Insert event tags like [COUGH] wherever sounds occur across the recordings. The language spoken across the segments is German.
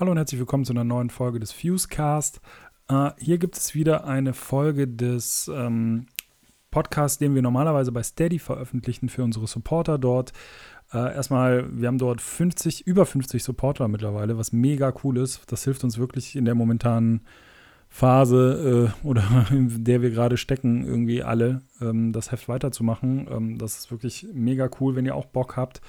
Hallo und herzlich willkommen zu einer neuen Folge des Fusecast. Äh, hier gibt es wieder eine Folge des ähm, Podcasts, den wir normalerweise bei Steady veröffentlichen für unsere Supporter dort. Äh, erstmal, wir haben dort 50, über 50 Supporter mittlerweile, was mega cool ist. Das hilft uns wirklich in der momentanen Phase äh, oder [LAUGHS] in der wir gerade stecken, irgendwie alle ähm, das Heft weiterzumachen. Ähm, das ist wirklich mega cool, wenn ihr auch Bock habt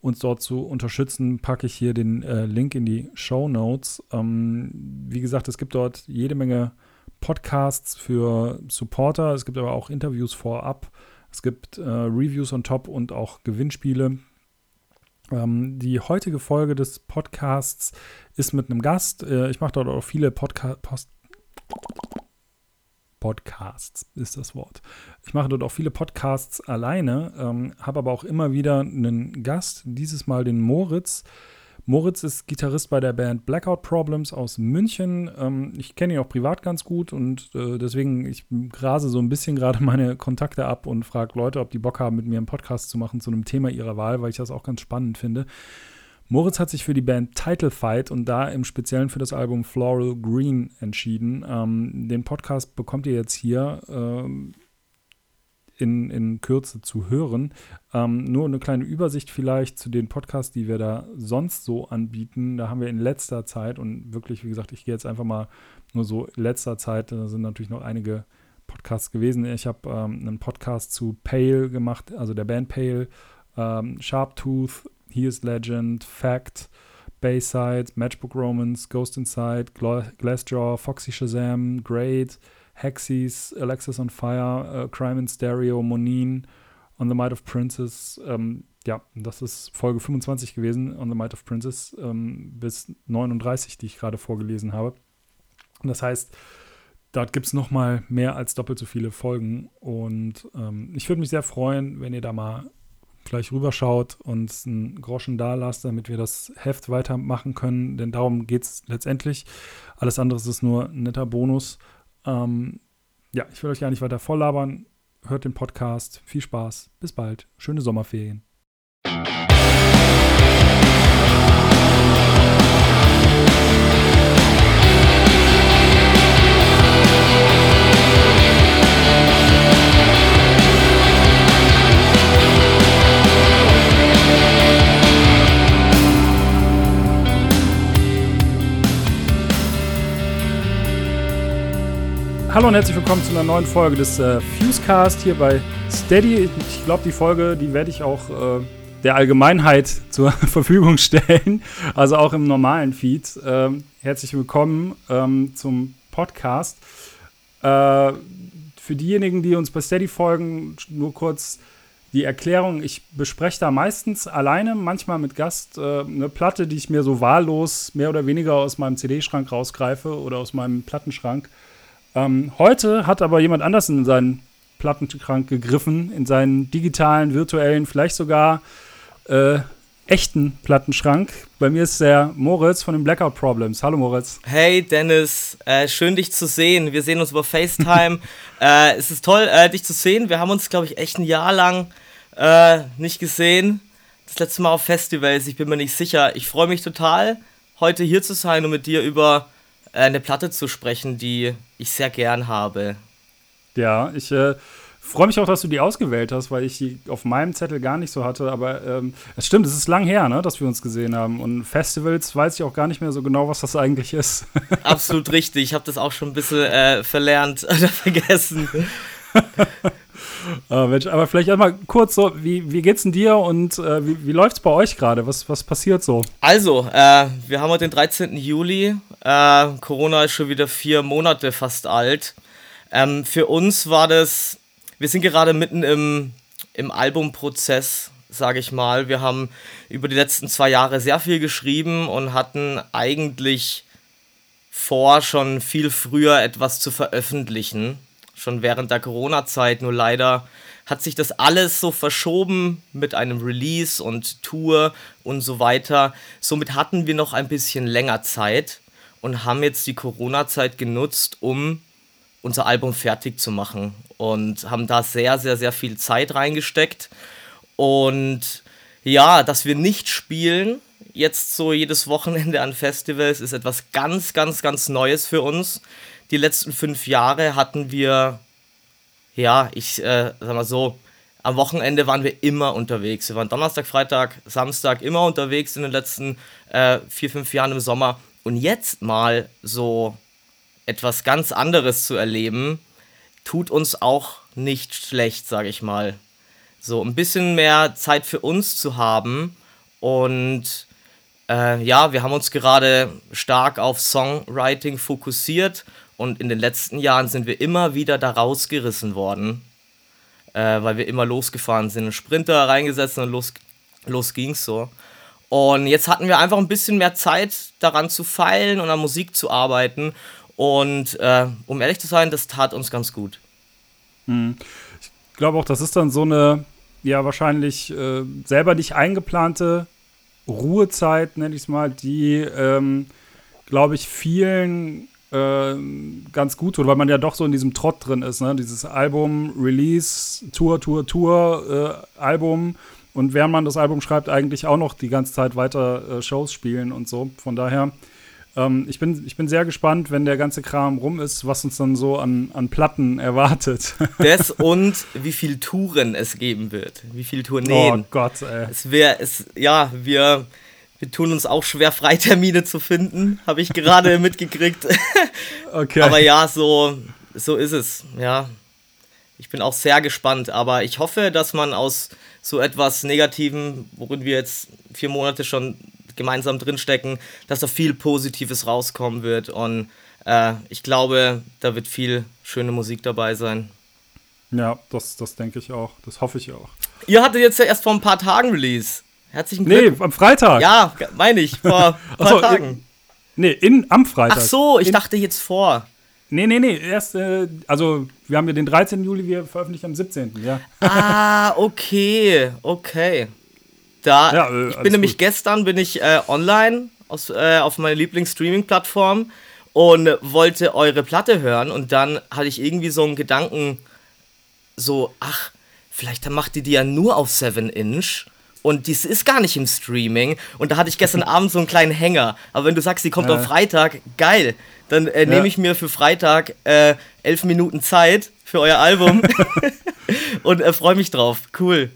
uns dort zu unterstützen, packe ich hier den äh, Link in die Show Notes. Ähm, wie gesagt, es gibt dort jede Menge Podcasts für Supporter. Es gibt aber auch Interviews vorab. Es gibt äh, Reviews on top und auch Gewinnspiele. Ähm, die heutige Folge des Podcasts ist mit einem Gast. Äh, ich mache dort auch viele Podcasts. Podcasts ist das Wort. Ich mache dort auch viele Podcasts alleine, ähm, habe aber auch immer wieder einen Gast, dieses Mal den Moritz. Moritz ist Gitarrist bei der Band Blackout Problems aus München. Ähm, ich kenne ihn auch privat ganz gut und äh, deswegen, ich grase so ein bisschen gerade [LAUGHS] meine Kontakte ab und frage Leute, ob die Bock haben, mit mir einen Podcast zu machen zu einem Thema ihrer Wahl, weil ich das auch ganz spannend finde. Moritz hat sich für die Band Title Fight und da im Speziellen für das Album Floral Green entschieden. Ähm, den Podcast bekommt ihr jetzt hier ähm, in, in Kürze zu hören. Ähm, nur eine kleine Übersicht vielleicht zu den Podcasts, die wir da sonst so anbieten. Da haben wir in letzter Zeit und wirklich, wie gesagt, ich gehe jetzt einfach mal nur so in letzter Zeit, da sind natürlich noch einige Podcasts gewesen. Ich habe ähm, einen Podcast zu Pale gemacht, also der Band Pale, ähm, Sharptooth, He is Legend, Fact, Bayside, Matchbook Romance, Ghost Inside, Glassjaw, Foxy Shazam, Great, Hexies, Alexis on Fire, uh, Crime in Stereo, Monin, On the Might of Princess. Ähm, ja, das ist Folge 25 gewesen, On the Might of Princess, ähm, bis 39, die ich gerade vorgelesen habe. Und das heißt, dort gibt es noch mal mehr als doppelt so viele Folgen. Und ähm, ich würde mich sehr freuen, wenn ihr da mal gleich rüberschaut und einen Groschen da lasst, damit wir das Heft weitermachen können. Denn darum geht es letztendlich. Alles andere ist nur ein netter Bonus. Ähm, ja, ich will euch gar nicht weiter volllabern. Hört den Podcast. Viel Spaß. Bis bald. Schöne Sommerferien. Hallo und herzlich willkommen zu einer neuen Folge des äh, Fusecast hier bei Steady. Ich glaube, die Folge, die werde ich auch äh, der Allgemeinheit [LAUGHS] zur Verfügung stellen, also auch im normalen Feed. Ähm, herzlich willkommen ähm, zum Podcast. Äh, für diejenigen, die uns bei Steady folgen, nur kurz die Erklärung. Ich bespreche da meistens alleine, manchmal mit Gast, äh, eine Platte, die ich mir so wahllos mehr oder weniger aus meinem CD-Schrank rausgreife oder aus meinem Plattenschrank ähm, heute hat aber jemand anders in seinen Plattenschrank gegriffen, in seinen digitalen, virtuellen, vielleicht sogar äh, echten Plattenschrank. Bei mir ist der Moritz von den Blackout Problems. Hallo Moritz. Hey Dennis, äh, schön dich zu sehen. Wir sehen uns über FaceTime. [LAUGHS] äh, es ist toll, äh, dich zu sehen. Wir haben uns, glaube ich, echt ein Jahr lang äh, nicht gesehen. Das letzte Mal auf Festivals, ich bin mir nicht sicher. Ich freue mich total, heute hier zu sein und mit dir über eine Platte zu sprechen, die ich sehr gern habe. Ja, ich äh, freue mich auch, dass du die ausgewählt hast, weil ich die auf meinem Zettel gar nicht so hatte. Aber ähm, es stimmt, es ist lang her, ne, dass wir uns gesehen haben. Und Festivals weiß ich auch gar nicht mehr so genau, was das eigentlich ist. [LAUGHS] Absolut richtig. Ich habe das auch schon ein bisschen äh, verlernt oder [LAUGHS] vergessen. Äh, [LAUGHS] Mensch, aber vielleicht einmal kurz so, wie, wie geht's denn dir und äh, wie, wie läuft's bei euch gerade? Was, was passiert so? Also, äh, wir haben heute den 13. Juli. Äh, Corona ist schon wieder vier Monate fast alt. Ähm, für uns war das, wir sind gerade mitten im, im Albumprozess, sage ich mal. Wir haben über die letzten zwei Jahre sehr viel geschrieben und hatten eigentlich vor, schon viel früher etwas zu veröffentlichen schon während der Corona-Zeit. Nur leider hat sich das alles so verschoben mit einem Release und Tour und so weiter. Somit hatten wir noch ein bisschen länger Zeit und haben jetzt die Corona-Zeit genutzt, um unser Album fertig zu machen und haben da sehr, sehr, sehr viel Zeit reingesteckt. Und ja, dass wir nicht spielen jetzt so jedes Wochenende an Festivals ist etwas ganz, ganz, ganz Neues für uns. Die letzten fünf Jahre hatten wir, ja, ich äh, sag mal so, am Wochenende waren wir immer unterwegs. Wir waren Donnerstag, Freitag, Samstag immer unterwegs in den letzten äh, vier, fünf Jahren im Sommer. Und jetzt mal so etwas ganz anderes zu erleben, tut uns auch nicht schlecht, sage ich mal. So ein bisschen mehr Zeit für uns zu haben. Und äh, ja, wir haben uns gerade stark auf Songwriting fokussiert. Und in den letzten Jahren sind wir immer wieder da rausgerissen worden, äh, weil wir immer losgefahren sind, einen Sprinter reingesetzt und los, los ging's so. Und jetzt hatten wir einfach ein bisschen mehr Zeit daran zu feilen und an Musik zu arbeiten. Und äh, um ehrlich zu sein, das tat uns ganz gut. Hm. Ich glaube auch, das ist dann so eine, ja, wahrscheinlich äh, selber nicht eingeplante Ruhezeit, nenne ich es mal, die, ähm, glaube ich, vielen äh, ganz gut tut, weil man ja doch so in diesem Trott drin ist, ne? Dieses Album, Release, Tour, Tour, Tour, äh, Album und während man das Album schreibt, eigentlich auch noch die ganze Zeit weiter äh, Shows spielen und so. Von daher ähm, ich, bin, ich bin sehr gespannt, wenn der ganze Kram rum ist, was uns dann so an, an Platten [LAUGHS] erwartet. Das und wie viele Touren es geben wird. Wie viele Tourneen. Oh Gott, ey. Es wäre, es, ja, wir, wir tun uns auch schwer, Freitermine zu finden, habe ich gerade [LAUGHS] mitgekriegt. [LAUGHS] Okay. Aber ja, so, so ist es, ja. Ich bin auch sehr gespannt, aber ich hoffe, dass man aus so etwas Negativem, worin wir jetzt vier Monate schon gemeinsam drinstecken, dass da viel Positives rauskommen wird. Und äh, ich glaube, da wird viel schöne Musik dabei sein. Ja, das, das denke ich auch. Das hoffe ich auch. Ihr hattet jetzt ja erst vor ein paar Tagen Release. Herzlichen Glückwunsch. Nee, am Freitag. Ja, meine ich, vor [LAUGHS] ein paar so, Tagen. In, nee, in, am Freitag. Ach so, ich in, dachte jetzt vor. Nee, nee, nee, erst, äh, also wir haben ja den 13. Juli, wir veröffentlichen am 17. Ja. Ah, okay, okay. Da, ja, äh, ich bin nämlich gut. gestern bin ich äh, online aus, äh, auf meiner Lieblings-Streaming-Plattform und wollte eure Platte hören und dann hatte ich irgendwie so einen Gedanken, so, ach, vielleicht macht die die ja nur auf 7 Inch und dies ist gar nicht im Streaming und da hatte ich gestern [LAUGHS] Abend so einen kleinen Hänger. Aber wenn du sagst, die kommt ja. am Freitag, geil, dann äh, nehme ich mir für Freitag äh, elf Minuten Zeit für euer Album [LAUGHS] [LAUGHS] und äh, freue mich drauf. Cool.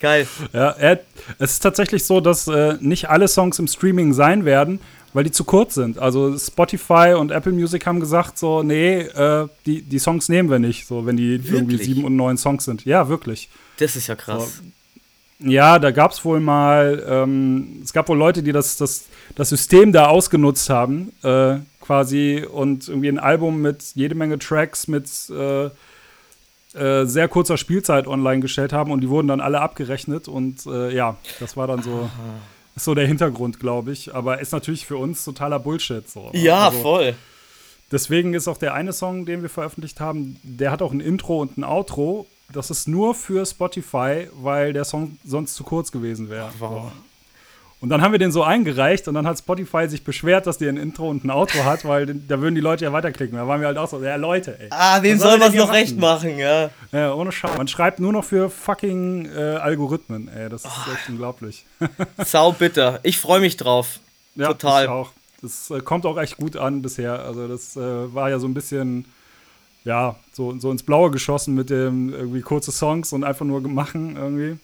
Geil. Ja, er, es ist tatsächlich so, dass äh, nicht alle Songs im Streaming sein werden, weil die zu kurz sind. Also Spotify und Apple Music haben gesagt so, nee, äh, die, die Songs nehmen wir nicht, so wenn die wirklich? irgendwie sieben und neun Songs sind. Ja, wirklich. Das ist ja krass. So. Ja, da gab es wohl mal, ähm, es gab wohl Leute, die das, das, das System da ausgenutzt haben, äh, quasi, und irgendwie ein Album mit jede Menge Tracks, mit äh, äh, sehr kurzer Spielzeit online gestellt haben und die wurden dann alle abgerechnet und äh, ja, das war dann so, ist so der Hintergrund, glaube ich. Aber ist natürlich für uns totaler Bullshit. So. Ja, also, voll. Deswegen ist auch der eine Song, den wir veröffentlicht haben, der hat auch ein Intro und ein Outro. Das ist nur für Spotify, weil der Song sonst zu kurz gewesen wäre. Wow. Und dann haben wir den so eingereicht und dann hat Spotify sich beschwert, dass die ein Intro und ein Outro hat, weil da würden die Leute ja weiterklicken. Da waren wir halt auch so, ja Leute, ey. Ah, den soll man noch recht machen, ja. Ja, ohne Schau. Man schreibt nur noch für fucking äh, Algorithmen, ey. Das ist oh. echt unglaublich. [LAUGHS] Sau bitter. Ich freue mich drauf. Ja, Total. Ich auch. Das äh, kommt auch echt gut an bisher. Also das äh, war ja so ein bisschen, ja, so, so ins Blaue geschossen mit dem irgendwie kurze Songs und einfach nur machen irgendwie.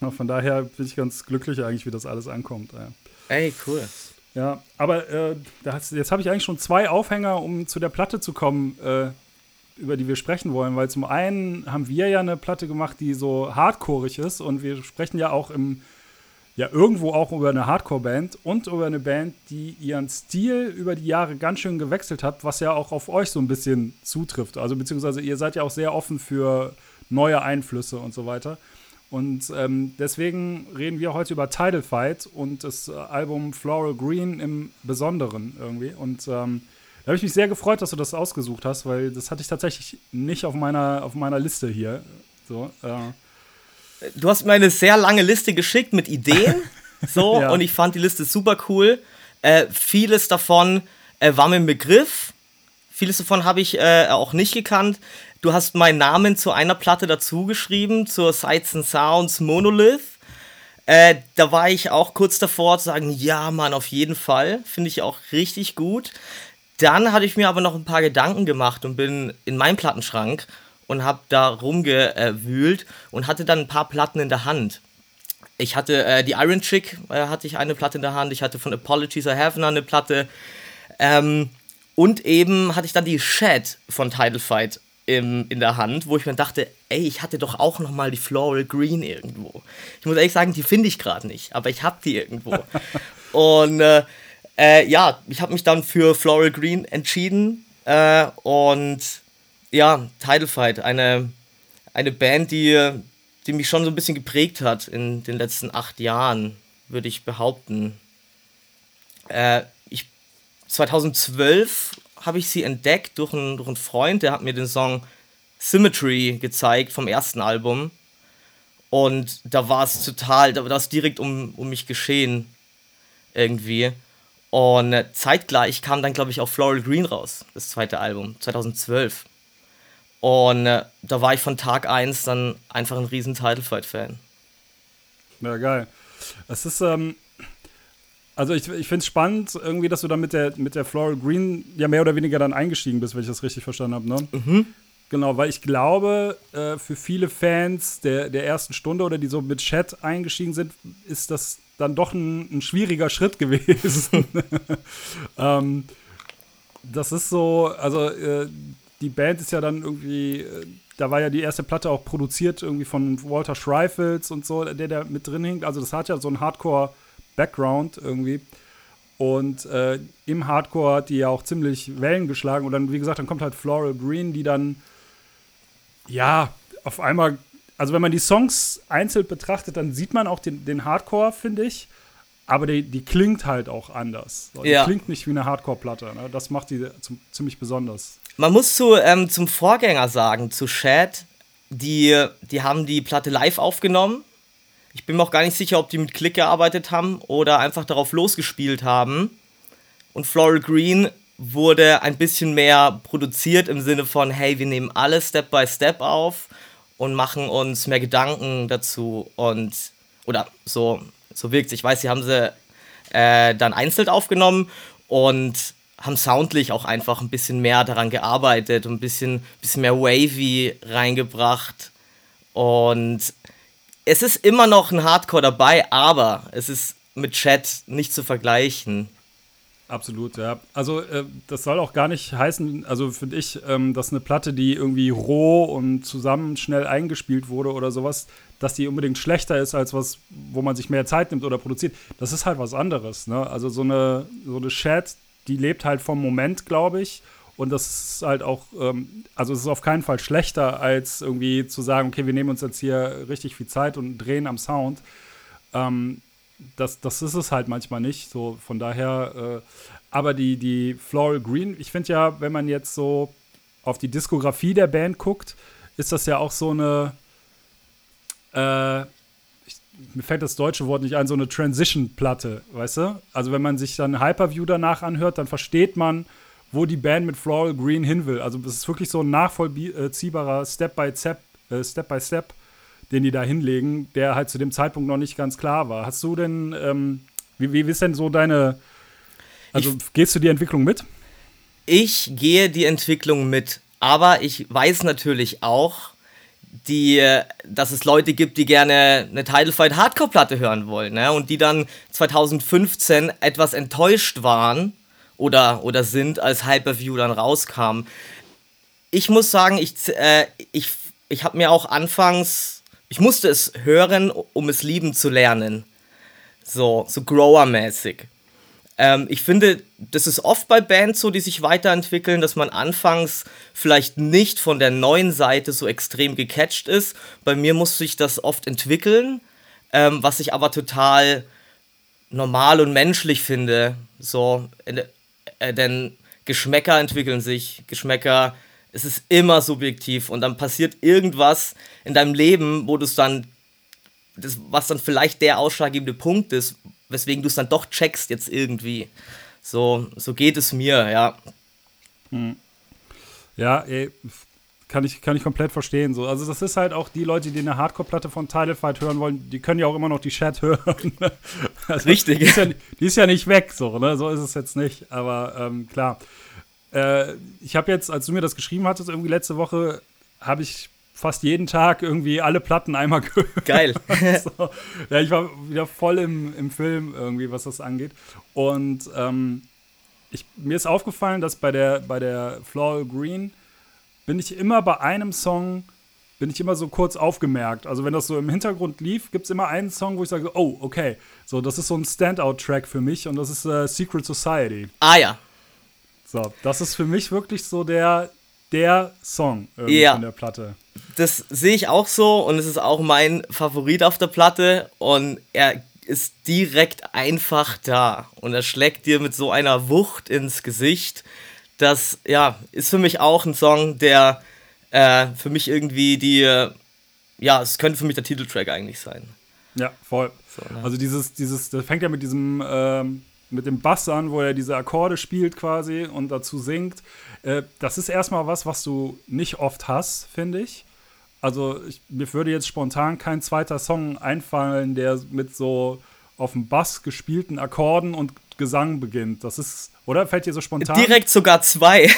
Ja, von daher bin ich ganz glücklich eigentlich, wie das alles ankommt. Ja. Ey, cool. Ja, aber äh, jetzt habe ich eigentlich schon zwei Aufhänger, um zu der Platte zu kommen, äh, über die wir sprechen wollen. Weil zum einen haben wir ja eine Platte gemacht, die so hardcoreig ist und wir sprechen ja auch im, ja irgendwo auch über eine Hardcore-Band und über eine Band, die ihren Stil über die Jahre ganz schön gewechselt hat, was ja auch auf euch so ein bisschen zutrifft. Also beziehungsweise ihr seid ja auch sehr offen für neue Einflüsse und so weiter. Und ähm, deswegen reden wir heute über Tidal Fight und das Album Floral Green im Besonderen irgendwie. Und ähm, da habe ich mich sehr gefreut, dass du das ausgesucht hast, weil das hatte ich tatsächlich nicht auf meiner, auf meiner Liste hier. So, äh. Du hast mir eine sehr lange Liste geschickt mit Ideen. [LAUGHS] so, ja. und ich fand die Liste super cool. Äh, vieles davon äh, war mir ein Begriff. Vieles davon habe ich äh, auch nicht gekannt. Du hast meinen Namen zu einer Platte dazu geschrieben, zur Sights and Sounds Monolith. Äh, da war ich auch kurz davor zu sagen, ja, Mann, auf jeden Fall. Finde ich auch richtig gut. Dann hatte ich mir aber noch ein paar Gedanken gemacht und bin in meinen Plattenschrank und habe da rumgewühlt und hatte dann ein paar Platten in der Hand. Ich hatte äh, die Iron Chick, äh, hatte ich eine Platte in der Hand. Ich hatte von Apologies I Have eine Platte. Ähm, und eben hatte ich dann die Shed von Title Fight im, in der Hand, wo ich mir dachte, ey, ich hatte doch auch noch mal die Floral Green irgendwo. Ich muss ehrlich sagen, die finde ich gerade nicht, aber ich habe die irgendwo. [LAUGHS] und äh, äh, ja, ich habe mich dann für Floral Green entschieden äh, und ja, Title Fight, eine, eine Band, die, die mich schon so ein bisschen geprägt hat in den letzten acht Jahren, würde ich behaupten. Äh, ich, 2012 habe ich sie entdeckt durch einen, durch einen Freund, der hat mir den Song Symmetry gezeigt vom ersten Album. Und da war es total, da war es direkt um, um mich geschehen. Irgendwie. Und zeitgleich kam dann, glaube ich, auch Floral Green raus, das zweite Album, 2012. Und äh, da war ich von Tag 1 dann einfach ein riesen Title Fight-Fan. Ja, geil. Es ist, ähm, also ich, ich finde es spannend, irgendwie, dass du da mit der, mit der Floral Green ja mehr oder weniger dann eingestiegen bist, wenn ich das richtig verstanden habe, ne? Mhm. Genau, weil ich glaube, äh, für viele Fans der, der ersten Stunde oder die so mit Chat eingestiegen sind, ist das dann doch ein, ein schwieriger Schritt [LAUGHS] gewesen. [LAUGHS] ähm, das ist so, also äh, die Band ist ja dann irgendwie, äh, da war ja die erste Platte auch produziert irgendwie von Walter Schreifels und so, der da mit drin hing. Also das hat ja so ein Hardcore-Background irgendwie. Und äh, im Hardcore hat die ja auch ziemlich Wellen geschlagen. Und dann, wie gesagt, dann kommt halt Floral Green, die dann, ja, auf einmal, also wenn man die Songs einzeln betrachtet, dann sieht man auch den, den Hardcore, finde ich. Aber die, die klingt halt auch anders. Die ja. klingt nicht wie eine Hardcore-Platte. Ne? Das macht die ziemlich besonders. Man muss zu, ähm, zum Vorgänger sagen, zu Shad, die, die haben die Platte live aufgenommen. Ich bin mir auch gar nicht sicher, ob die mit Klick gearbeitet haben oder einfach darauf losgespielt haben. Und Floral Green wurde ein bisschen mehr produziert im Sinne von, hey, wir nehmen alles Step by Step auf und machen uns mehr Gedanken dazu und oder so so wirkt Ich weiß, sie haben sie äh, dann einzeln aufgenommen und haben soundlich auch einfach ein bisschen mehr daran gearbeitet und ein bisschen, bisschen mehr Wavy reingebracht. Und es ist immer noch ein Hardcore dabei, aber es ist mit Chat nicht zu vergleichen. Absolut, ja. Also äh, das soll auch gar nicht heißen, also finde ich, ähm, dass eine Platte, die irgendwie roh und zusammen schnell eingespielt wurde oder sowas, dass die unbedingt schlechter ist als was, wo man sich mehr Zeit nimmt oder produziert. Das ist halt was anderes. Ne? Also so eine, so eine Chat, die lebt halt vom Moment, glaube ich. Und das ist halt auch, ähm, also es ist auf keinen Fall schlechter, als irgendwie zu sagen, okay, wir nehmen uns jetzt hier richtig viel Zeit und drehen am Sound. Ähm, das, das ist es halt manchmal nicht. So, von daher, äh, aber die, die Floral Green, ich finde ja, wenn man jetzt so auf die Diskografie der Band guckt, ist das ja auch so eine, äh, mir fällt das deutsche Wort nicht ein, so eine Transition-Platte, weißt du? Also wenn man sich dann Hyperview danach anhört, dann versteht man, wo die Band mit Floral Green hin will. Also es ist wirklich so ein nachvollziehbarer Step-by-Step, äh, Step-by-Step, den die da hinlegen, der halt zu dem Zeitpunkt noch nicht ganz klar war. Hast du denn, ähm, wie, wie ist denn so deine, also ich, gehst du die Entwicklung mit? Ich gehe die Entwicklung mit, aber ich weiß natürlich auch, die, dass es Leute gibt, die gerne eine Title Fight Hardcore Platte hören wollen, ne? Und die dann 2015 etwas enttäuscht waren oder, oder sind, als Hyperview dann rauskam. Ich muss sagen, ich, äh, ich, ich habe mir auch anfangs, ich musste es hören, um es lieben zu lernen. So, so Grower-mäßig. Ähm, ich finde, das ist oft bei Bands so, die sich weiterentwickeln, dass man anfangs vielleicht nicht von der neuen Seite so extrem gecatcht ist. Bei mir musste ich das oft entwickeln, ähm, was ich aber total normal und menschlich finde. So, äh, denn Geschmäcker entwickeln sich, Geschmäcker, es ist immer subjektiv und dann passiert irgendwas in deinem Leben, wo du es dann, das, was dann vielleicht der ausschlaggebende Punkt ist, weswegen du es dann doch checkst jetzt irgendwie. So, so geht es mir, ja. Hm. Ja, ey, kann ich, kann ich komplett verstehen. So. Also das ist halt auch die Leute, die eine Hardcore-Platte von Title Fight hören wollen, die können ja auch immer noch die Chat [LAUGHS] hören. also, Richtig. Die ist, ja, die ist, ja, nicht weg, so, ne? So ist es jetzt nicht. Aber ähm, klar. Äh, ich habe jetzt, als du mir das geschrieben hattest, irgendwie letzte Woche, habe ich fast jeden Tag irgendwie alle Platten einmal gehört. Geil. [LAUGHS] so. Ja, ich war wieder voll im, im Film irgendwie, was das angeht. Und ähm, ich, mir ist aufgefallen, dass bei der, bei der Floral Green bin ich immer bei einem Song, bin ich immer so kurz aufgemerkt. Also wenn das so im Hintergrund lief, gibt es immer einen Song, wo ich sage, oh, okay, so, das ist so ein Standout-Track für mich und das ist äh, Secret Society. Ah ja. So, das ist für mich wirklich so der, der Song ja. von der Platte. Das sehe ich auch so und es ist auch mein Favorit auf der Platte und er ist direkt einfach da und er schlägt dir mit so einer Wucht ins Gesicht. Das ja ist für mich auch ein Song, der äh, für mich irgendwie die ja es könnte für mich der Titeltrack eigentlich sein. Ja, voll. So, ne? Also dieses dieses das fängt ja mit diesem ähm, mit dem Bass an, wo er diese Akkorde spielt quasi und dazu singt. Äh, das ist erstmal was, was du nicht oft hast, finde ich. Also ich, mir würde jetzt spontan kein zweiter Song einfallen, der mit so auf dem Bass gespielten Akkorden und Gesang beginnt. Das ist, oder? Fällt dir so spontan? Direkt sogar zwei.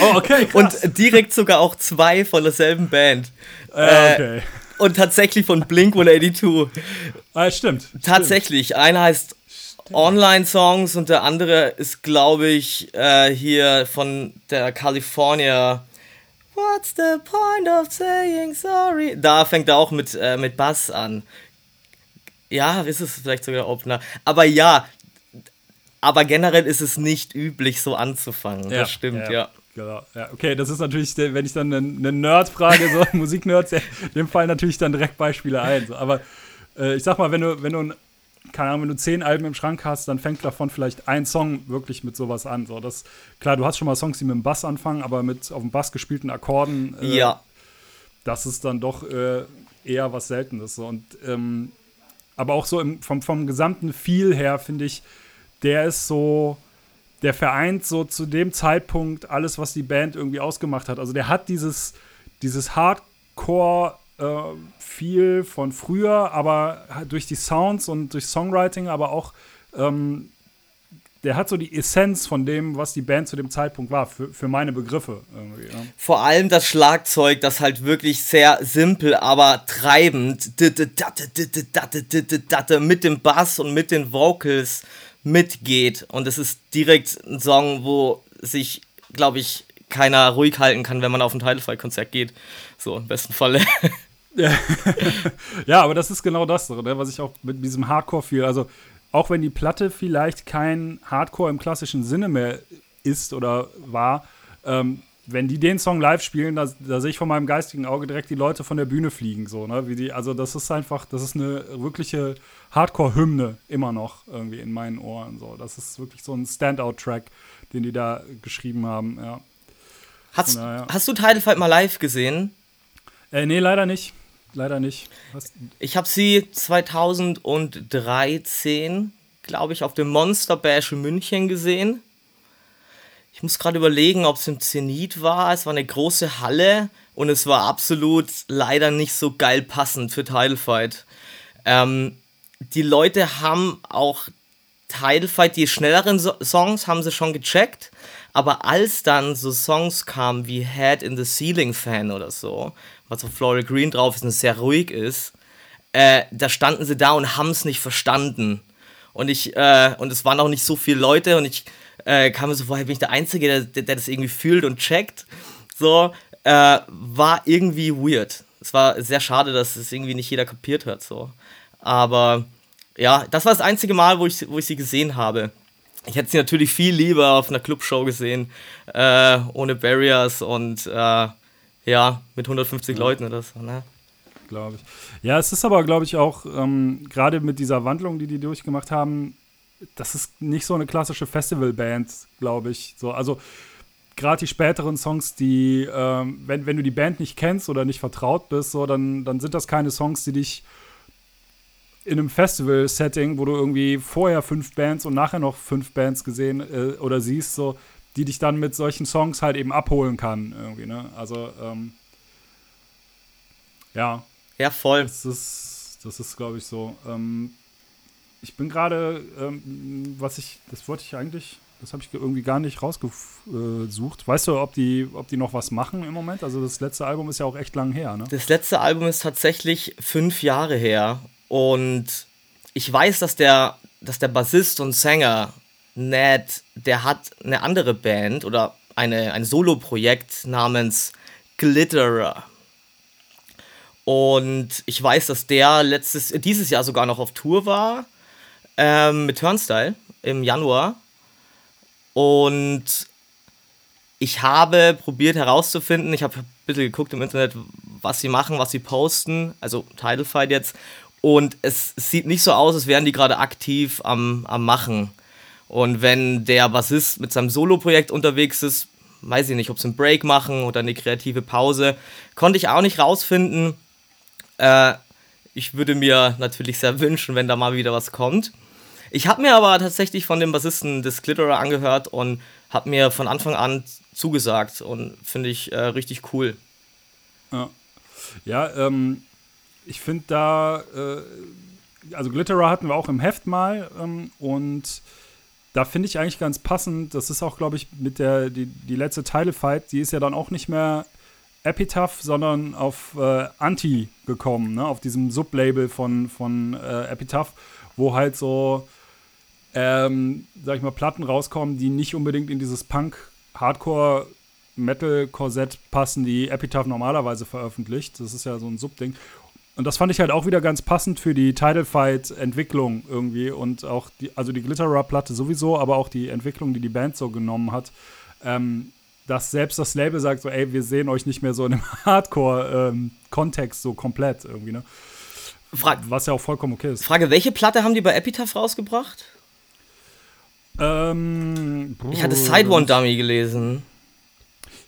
Oh, okay. [LAUGHS] Krass. Und direkt sogar auch zwei von derselben Band. Äh, okay. Äh, und tatsächlich von Blink 182. Ah, stimmt. Tatsächlich. Stimmt. Einer heißt Online-Songs und der andere ist, glaube ich, äh, hier von der California. What's the point of saying sorry? Da fängt er auch mit, äh, mit Bass an. Ja, ist es vielleicht sogar Opener. Aber ja, aber generell ist es nicht üblich, so anzufangen. Ja, das stimmt, ja. ja. Genau. Ja, okay, das ist natürlich, wenn ich dann einen, einen Nerd frage, so [LAUGHS] Musiknerds, dem fallen natürlich dann direkt Beispiele ein. So. Aber äh, ich sag mal, wenn du, wenn du keine Ahnung, wenn du zehn Alben im Schrank hast, dann fängt davon vielleicht ein Song wirklich mit sowas an. So, das, klar, du hast schon mal Songs, die mit dem Bass anfangen, aber mit auf dem Bass gespielten Akkorden, äh, ja. das ist dann doch äh, eher was Seltenes. So. Und, ähm, aber auch so im, vom, vom gesamten Feel her, finde ich, der ist so, der vereint so zu dem Zeitpunkt alles, was die Band irgendwie ausgemacht hat. Also der hat dieses, dieses Hardcore äh, viel von früher, aber durch die Sounds und durch Songwriting, aber auch ähm, der hat so die Essenz von dem, was die Band zu dem Zeitpunkt war, für, für meine Begriffe. Ja. Vor allem das Schlagzeug, das halt wirklich sehr simpel, aber treibend mit dem Bass und mit den Vocals mitgeht. Und es ist direkt ein Song, wo sich, glaube ich, keiner ruhig halten kann, wenn man auf ein Title-Fight-Konzert geht. So, im besten Falle. [LAUGHS] Ja. aber das ist genau das, ne, was ich auch mit diesem Hardcore fühle. Also, auch wenn die Platte vielleicht kein Hardcore im klassischen Sinne mehr ist oder war, ähm, wenn die den Song live spielen, da, da sehe ich von meinem geistigen Auge direkt die Leute von der Bühne fliegen, so, ne? Wie die, also das ist einfach, das ist eine wirkliche Hardcore-Hymne immer noch irgendwie in meinen Ohren. So. Das ist wirklich so ein Standout-Track, den die da geschrieben haben, ja. Hast, ja. hast du Title Fight mal live gesehen? Äh, nee, leider nicht leider nicht. Was? Ich habe sie 2013, glaube ich, auf dem Monster Bash in München gesehen. Ich muss gerade überlegen, ob es im Zenit war. Es war eine große Halle und es war absolut leider nicht so geil passend für Title Fight. Ähm, die Leute haben auch Title Fight, die schnelleren so Songs haben sie schon gecheckt, aber als dann so Songs kamen wie Head in the Ceiling Fan oder so, was auf Flora Green drauf ist und sehr ruhig ist, äh, da standen sie da und haben es nicht verstanden. Und ich, äh, und es waren auch nicht so viele Leute und ich äh, kam mir so vor, bin ich der Einzige, der, der, der das irgendwie fühlt und checkt. So, äh, war irgendwie weird. Es war sehr schade, dass es irgendwie nicht jeder kapiert hat. So. Aber ja, das war das einzige Mal, wo ich, wo ich sie gesehen habe. Ich hätte sie natürlich viel lieber auf einer Clubshow gesehen, äh, ohne Barriers und äh, ja, mit 150 ja. Leuten oder so, ne? Glaube ich. Ja, es ist aber, glaube ich, auch ähm, gerade mit dieser Wandlung, die die durchgemacht haben, das ist nicht so eine klassische Festivalband, glaube ich. So, also gerade die späteren Songs, die, ähm, wenn, wenn du die Band nicht kennst oder nicht vertraut bist, so, dann, dann sind das keine Songs, die dich in einem Festival-Setting, wo du irgendwie vorher fünf Bands und nachher noch fünf Bands gesehen äh, oder siehst, so, die dich dann mit solchen Songs halt eben abholen kann, irgendwie, ne? Also, ähm, Ja. Ja, voll. Das ist, das ist glaube ich, so. Ähm, ich bin gerade, ähm, was ich, das wollte ich eigentlich, das habe ich irgendwie gar nicht rausgesucht. Weißt du, ob die, ob die noch was machen im Moment? Also das letzte Album ist ja auch echt lang her, ne? Das letzte Album ist tatsächlich fünf Jahre her. Und ich weiß, dass der, dass der Bassist und Sänger Ned, der hat eine andere Band oder eine, ein Solo-Projekt namens Glitterer. Und ich weiß, dass der letztes, dieses Jahr sogar noch auf Tour war ähm, mit Turnstyle im Januar. Und ich habe probiert herauszufinden, ich habe ein bisschen geguckt im Internet, was sie machen, was sie posten, also Title Fight jetzt. Und es sieht nicht so aus, als wären die gerade aktiv am, am Machen. Und wenn der Bassist mit seinem Solo-Projekt unterwegs ist, weiß ich nicht, ob sie einen Break machen oder eine kreative Pause, konnte ich auch nicht rausfinden. Äh, ich würde mir natürlich sehr wünschen, wenn da mal wieder was kommt. Ich habe mir aber tatsächlich von dem Bassisten des Glitterer angehört und habe mir von Anfang an zugesagt und finde ich äh, richtig cool. Ja, ja ähm, ich finde da, äh, also Glitterer hatten wir auch im Heft mal ähm, und da finde ich eigentlich ganz passend, das ist auch, glaube ich, mit der, die, die letzte Teile-Fight, die ist ja dann auch nicht mehr Epitaph, sondern auf äh, Anti gekommen, ne? auf diesem Sublabel von, von äh, Epitaph, wo halt so ähm, sag ich mal, Platten rauskommen, die nicht unbedingt in dieses Punk, Hardcore, Metal-Korsett passen, die Epitaph normalerweise veröffentlicht. Das ist ja so ein Subding. Und das fand ich halt auch wieder ganz passend für die Title Fight-Entwicklung irgendwie und auch die, also die Glitterer-Platte sowieso, aber auch die Entwicklung, die die Band so genommen hat. Ähm, dass selbst das Label sagt so, ey, wir sehen euch nicht mehr so in einem [LAUGHS] Hardcore-Kontext ähm, so komplett irgendwie, ne? Frag Was ja auch vollkommen okay ist. Frage, welche Platte haben die bei Epitaph rausgebracht? Ähm, ich hatte Side One Dummy gelesen.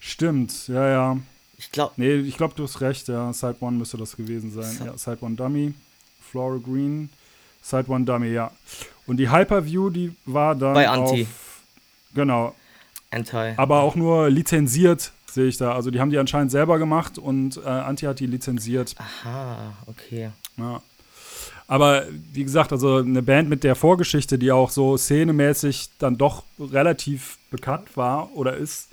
Stimmt, ja, ja. Ich glaube. Nee, ich glaube, du hast recht, ja. Side One müsste das gewesen sein. So. Ja, Side One Dummy, Flora Green, Side One Dummy, ja. Und die Hyperview, die war dann. Bei Anti. Auf, genau. Anti. Aber auch nur lizenziert, sehe ich da. Also die haben die anscheinend selber gemacht und äh, Anti hat die lizenziert. Aha, okay. Ja. Aber wie gesagt, also eine Band mit der Vorgeschichte, die auch so szenemäßig dann doch relativ bekannt war oder ist,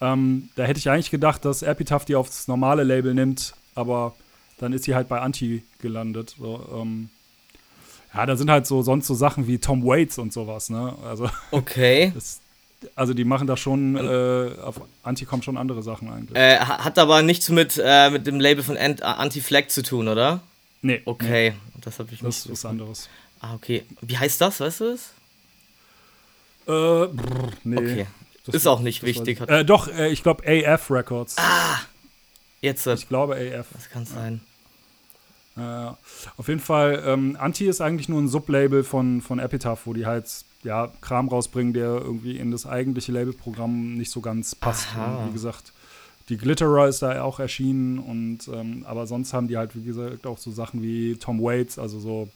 ähm, da hätte ich eigentlich gedacht, dass Epitaph die aufs normale Label nimmt, aber dann ist sie halt bei Anti gelandet. So, ähm, ja, da sind halt so sonst so Sachen wie Tom Waits und sowas, ne? Also, okay. [LAUGHS] Das, also die machen da schon, äh, auf Anti kommen schon andere Sachen eigentlich. Äh, hat aber nichts mit, äh, mit dem Label von Anti-Flag zu tun, oder? Nee. Okay, nee. das habe ich nicht. Das ist was anderes. Ah, okay. Wie heißt das, weißt du es? Äh, brr, nee. Okay. Das ist auch nicht wichtig. Äh, doch, äh, ich glaube AF Records. Ah! Jetzt. Ich glaube AF. Das kann sein. Ja. auf jeden Fall, ähm, Anti ist eigentlich nur ein Sublabel von, von Epitaph, wo die halt ja, Kram rausbringen, der irgendwie in das eigentliche Labelprogramm nicht so ganz passt. wie gesagt, die Glitterer ist da auch erschienen und ähm, aber sonst haben die halt, wie gesagt, auch so Sachen wie Tom Waits, also so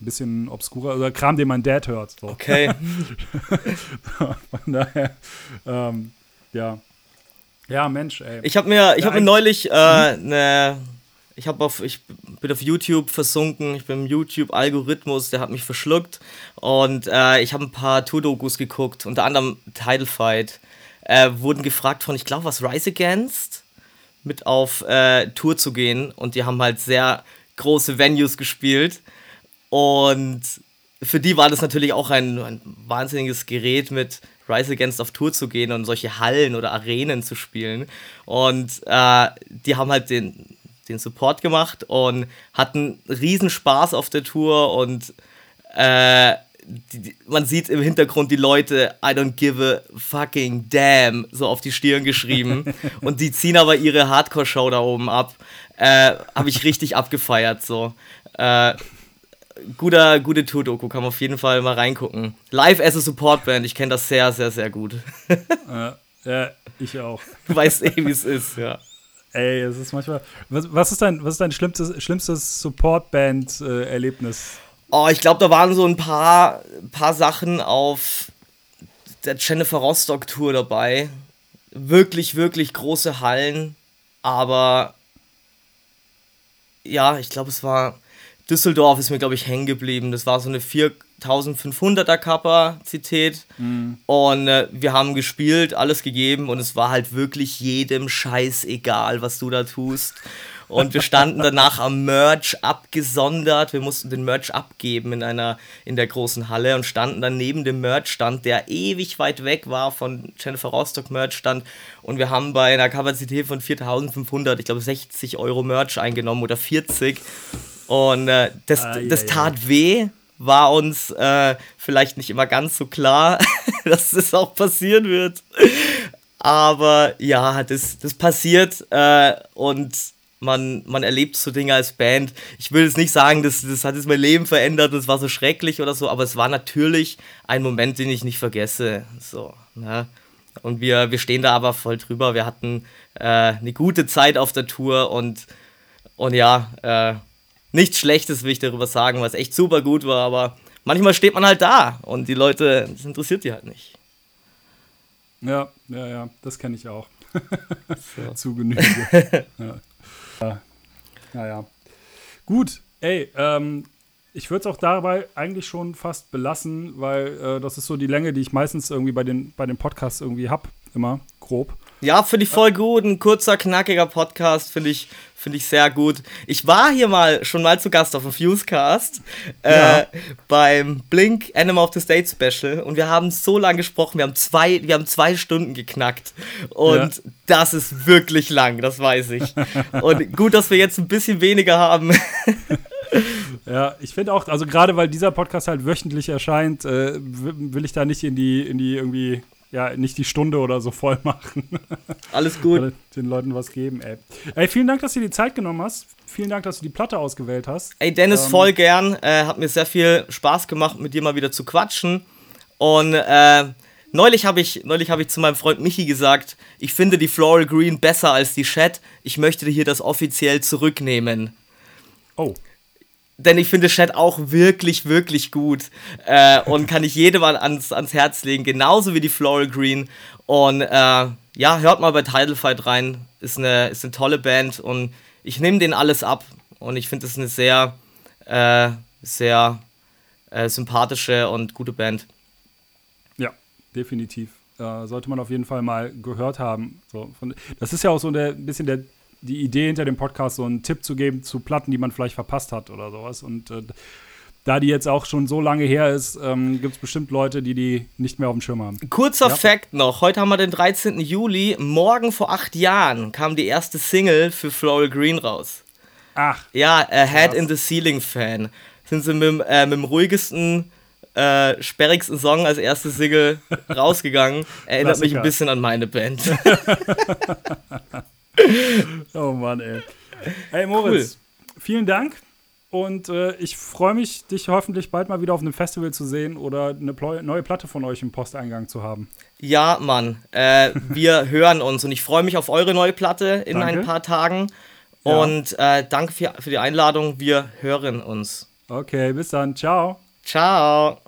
ein bisschen obskurer, oder Kram, den mein Dad hört. So. Okay. [LAUGHS] Von daher, ähm, ja. Ja, Mensch, ey. Ich habe mir, ich habe mir neulich äh, mhm. eine, ich habe auf, ich bin auf YouTube versunken, ich bin im YouTube-Algorithmus, der hat mich verschluckt und äh, ich habe ein paar Tour-Dokus geguckt, unter anderem Title Fight äh, wurden gefragt von, ich glaube, was Rise Against, mit auf äh, Tour zu gehen. Und die haben halt sehr große Venues gespielt. Und für die war das natürlich auch ein, ein wahnsinniges Gerät, mit Rise Against auf Tour zu gehen und solche Hallen oder Arenen zu spielen. Und äh, die haben halt den, den Support gemacht und hatten riesen Spaß auf der Tour und äh, die, die, man sieht im Hintergrund die Leute, I don't give a fucking damn, so auf die Stirn geschrieben. [LAUGHS] und die ziehen aber ihre Hardcore-Show da oben ab. Äh, Habe ich richtig abgefeiert, so. Äh, guter, gute Tour-Doku, kann man auf jeden Fall mal reingucken. Live as a Support-Band, ich kenne das sehr, sehr, sehr gut. [LAUGHS] äh, ja, ich auch. Du weißt eh, wie es ist, ja. Ey, es ist manchmal. Was, was ist dein, was ist dein schlimmstes, schlimmstes Support-Band-Erlebnis? Oh, ich glaube, da waren so ein paar, paar Sachen auf der Jennifer Rostock Tour dabei. Wirklich, wirklich große Hallen, aber ja, ich glaube, es war Düsseldorf ist mir, glaube ich, hängen geblieben. Das war so eine 4500er Kapazität. Mhm. Und äh, wir haben gespielt, alles gegeben und es war halt wirklich jedem Scheiß egal, was du da tust. Und wir standen danach am Merch abgesondert. Wir mussten den Merch abgeben in einer in der großen Halle und standen dann neben dem Merch-Stand, der ewig weit weg war von Jennifer Rostock Merch-Stand. Und wir haben bei einer Kapazität von 4500, ich glaube 60 Euro Merch eingenommen oder 40. Und äh, das, ah, das ja, tat ja. weh, war uns äh, vielleicht nicht immer ganz so klar, [LAUGHS] dass das auch passieren wird. Aber ja, das, das passiert äh, und man, man erlebt so Dinge als Band. Ich will jetzt nicht sagen, das, das hat jetzt mein Leben verändert, das war so schrecklich oder so, aber es war natürlich ein Moment, den ich nicht vergesse. So, ne? Und wir, wir stehen da aber voll drüber. Wir hatten äh, eine gute Zeit auf der Tour und, und ja, äh, nichts Schlechtes will ich darüber sagen, was echt super gut war, aber manchmal steht man halt da und die Leute, das interessiert die halt nicht. Ja, ja, ja, das kenne ich auch. So. [LAUGHS] Zu Genüge. [LAUGHS] ja. Ja, naja. Gut, ey, ähm, ich würde es auch dabei eigentlich schon fast belassen, weil äh, das ist so die Länge, die ich meistens irgendwie bei den, bei den Podcasts irgendwie habe, immer grob. Ja, finde ich voll gut. Ein kurzer, knackiger Podcast finde ich, find ich sehr gut. Ich war hier mal schon mal zu Gast auf dem Fusecast äh, ja. beim Blink Animal of the State Special und wir haben so lange gesprochen. Wir haben zwei, wir haben zwei Stunden geknackt und ja. das ist wirklich lang, das weiß ich. und gut, dass wir jetzt ein bisschen weniger haben. [LAUGHS] Ja, ich finde auch, also gerade weil dieser Podcast halt wöchentlich erscheint, äh, will ich da nicht in die, in die irgendwie ja, nicht die Stunde oder so voll machen. Alles gut. Den Leuten was geben, ey. Ey, vielen Dank, dass du dir die Zeit genommen hast. Vielen Dank, dass du die Platte ausgewählt hast. Ey, Dennis, ähm, voll gern. Äh, hat mir sehr viel Spaß gemacht, mit dir mal wieder zu quatschen. Und äh, neulich habe ich, hab ich zu meinem Freund Michi gesagt, ich finde die Floral Green besser als die Shed. Ich möchte hier das offiziell zurücknehmen. Oh denn ich finde Chat auch wirklich, wirklich gut äh, und kann ich jedem ans, ans Herz legen, genauso wie die Floral Green. Und äh, ja, hört mal bei Tidal Fight rein, ist eine, ist eine tolle Band und ich nehme denen alles ab und ich finde es eine sehr, äh, sehr äh, sympathische und gute Band. Ja, definitiv. Äh, sollte man auf jeden Fall mal gehört haben. So, von, das ist ja auch so ein bisschen der die Idee hinter dem Podcast, so einen Tipp zu geben zu Platten, die man vielleicht verpasst hat oder sowas. Und äh, da die jetzt auch schon so lange her ist, ähm, gibt es bestimmt Leute, die die nicht mehr auf dem Schirm haben. Kurzer ja? Fact noch: Heute haben wir den 13. Juli. Morgen vor acht Jahren kam die erste Single für Floral Green raus. Ach. Ja, äh, Head in the Ceiling Fan. Sind sie mit, äh, mit dem ruhigsten, äh, sperrigsten Song als erste Single [LAUGHS] rausgegangen. Erinnert Klassiker. mich ein bisschen an meine Band. [LAUGHS] [LAUGHS] [LAUGHS] oh Mann, ey. Hey Moritz, cool. vielen Dank. Und äh, ich freue mich, dich hoffentlich bald mal wieder auf einem Festival zu sehen oder eine neue Platte von euch im Posteingang zu haben. Ja, Mann. Äh, wir [LAUGHS] hören uns und ich freue mich auf eure neue Platte in danke. ein paar Tagen. Ja. Und äh, danke für, für die Einladung. Wir hören uns. Okay, bis dann. Ciao. Ciao.